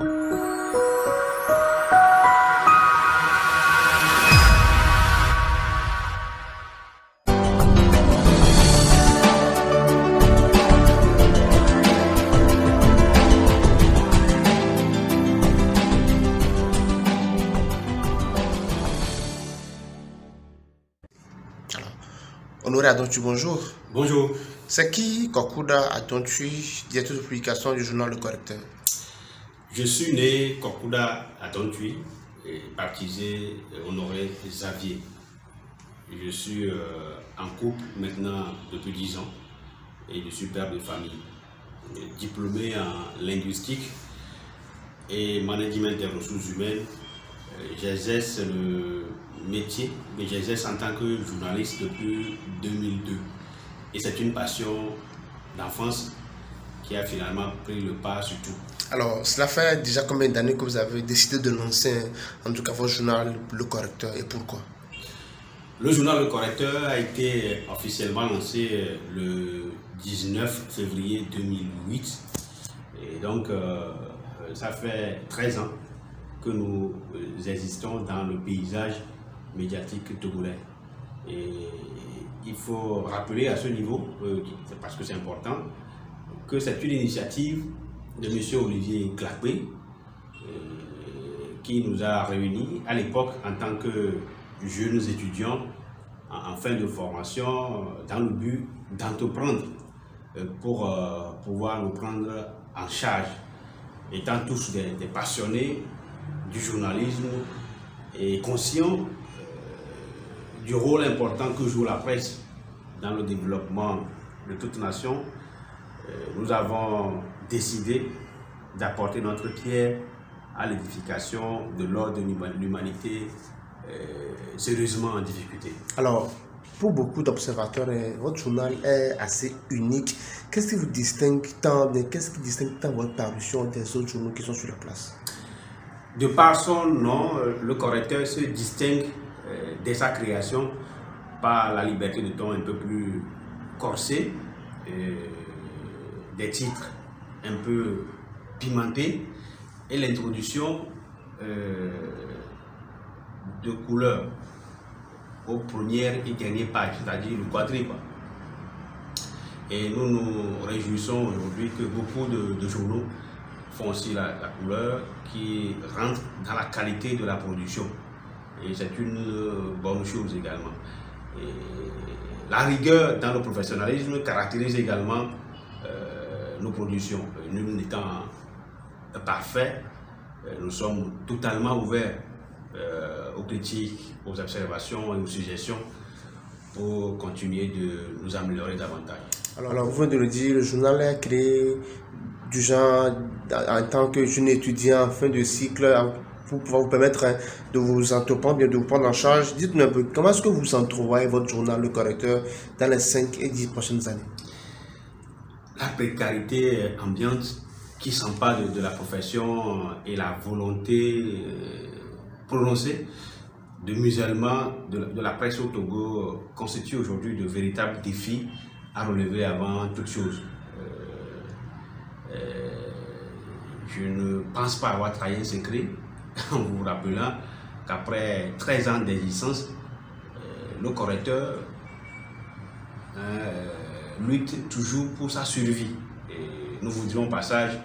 Honoré Adontu, bonjour. Bonjour. C'est qui Kokuda Adontu, directeur de publication du journal Le Correcteur? Je suis né Kokuda Adontu, baptisé Honoré Xavier. Je suis euh, en couple maintenant depuis 10 ans et je suis père de famille. Diplômé en linguistique et management des ressources humaines, euh, j'exerce le métier, mais j'exerce en tant que journaliste depuis 2002. Et c'est une passion d'enfance qui a finalement pris le pas sur tout. Alors, cela fait déjà combien d'années que vous avez décidé de lancer, en tout cas, votre journal Le Correcteur et pourquoi? Le journal Le Correcteur a été officiellement lancé le 19 février 2008. Et donc, euh, ça fait 13 ans que nous existons dans le paysage médiatique togolais. Et il faut rappeler à ce niveau, euh, parce que c'est important, que c'est une initiative de M. Olivier Clapé euh, qui nous a réunis à l'époque en tant que jeunes étudiants en, fin de formation dans le but d'entreprendre euh, pour pouvoir nous prendre en charge, étant tous des, passionnés du journalisme et conscients du rôle important que joue la presse dans le développement de toute nation, euh, nous avons décidé d'apporter notre pierre à l'édification de l'ordre de l'humanité euh, sérieusement en difficulté. Alors, pour beaucoup d'observateurs, euh, votre journal est assez unique. Qu'est-ce qui vous distingue tant, qu'est-ce qui distingue tant votre parution des autres journaux qui sont sur la place? De par son nom, le correcteur se distingue euh, dès sa création par la liberté de ton un peu plus corsée, euh, des titres un peu pimentés et l'introduction euh, de couleurs aux premières et dernières pages, c'est-à-dire le quadriple. Et nous nous réjouissons aujourd'hui que beaucoup de, journaux font aussi la, couleur qui rentre dans la qualité de la production. Et c'est une euh, bonne chose également. la rigueur dans le professionnalisme caractérise également nos productions. Nous n'étant parfaits, euh, nous sommes totalement ouverts aux critiques, aux observations aux suggestions pour continuer de nous améliorer davantage. Alors, vous venez de le dire, le journal est créé du genre en tant que jeune étudiant en fin de cycle pour pouvoir vous permettre hein, de vous entreprendre, de vous prendre en charge. Dites-nous un peu, comment est-ce que vous entrevoyez votre journal, le correcteur, dans les 5 et 10 prochaines années? La précarité ambiante qui s'empare de, de, la profession et la volonté euh, prononcée de musulmans de, la presse au Togo constitue aujourd'hui de véritables défis à relever avant toute chose. Euh, euh, je ne pense pas avoir trahi un secret en vous rappelant qu'après 13 ans d'existence, euh, le correcteur euh, lutte toujours pour sa survie. Et nous voudrions au passage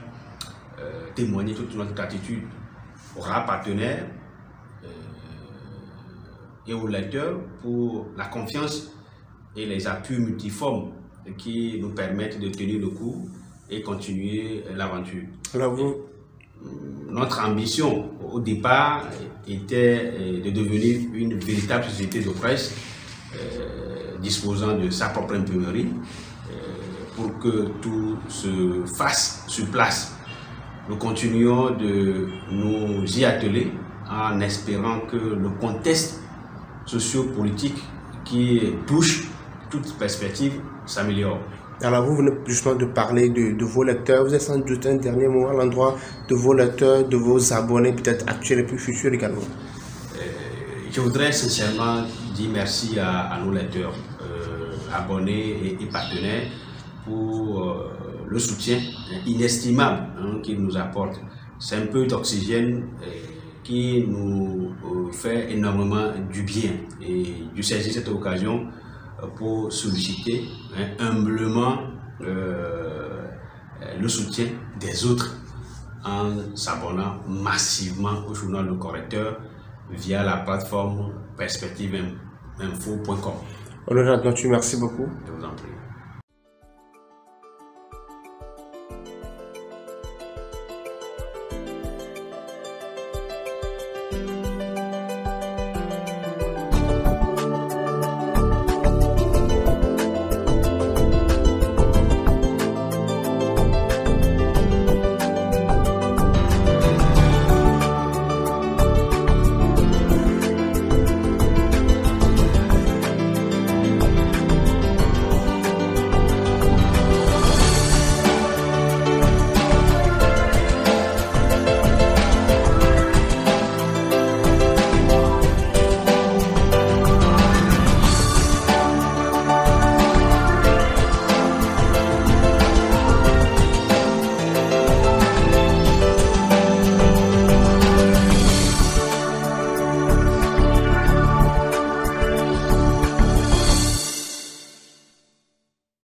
euh, témoigner toute notre gratitude aux rares partenaires et aux lecteurs pour la confiance et les appuis multiformes qui nous permettent de tenir le coup et continuer l'aventure. Vous, notre ambition au départ était euh, de devenir une véritable société de presse euh, disposant de sa propre imprimerie euh, pour que tout se fasse sur place. Nous continuons de nous y atteler en espérant que le contexte sociopolitique qui touche toute perspective s'améliore. Alors, vous venez justement de parler de, vos lecteurs. Vous êtes sans doute un dernier mot à l'endroit de vos lecteurs, de vos abonnés, peut-être actuels et plus futurs également. Euh, je voudrais sincèrement dire merci à, nos lecteurs, euh, abonnés et, partenaires pour euh, le soutien inestimable hein, qu'il nous apporte. C'est un peu d'oxygène qui nous fait énormément du bien. Et je saisis cette occasion pour solliciter hein, humblement le soutien des autres en s'abonnant massivement au journal Le Correcteur via la plateforme perspectiveinfo.com. Honoré tu merci beaucoup. Je vous en prie.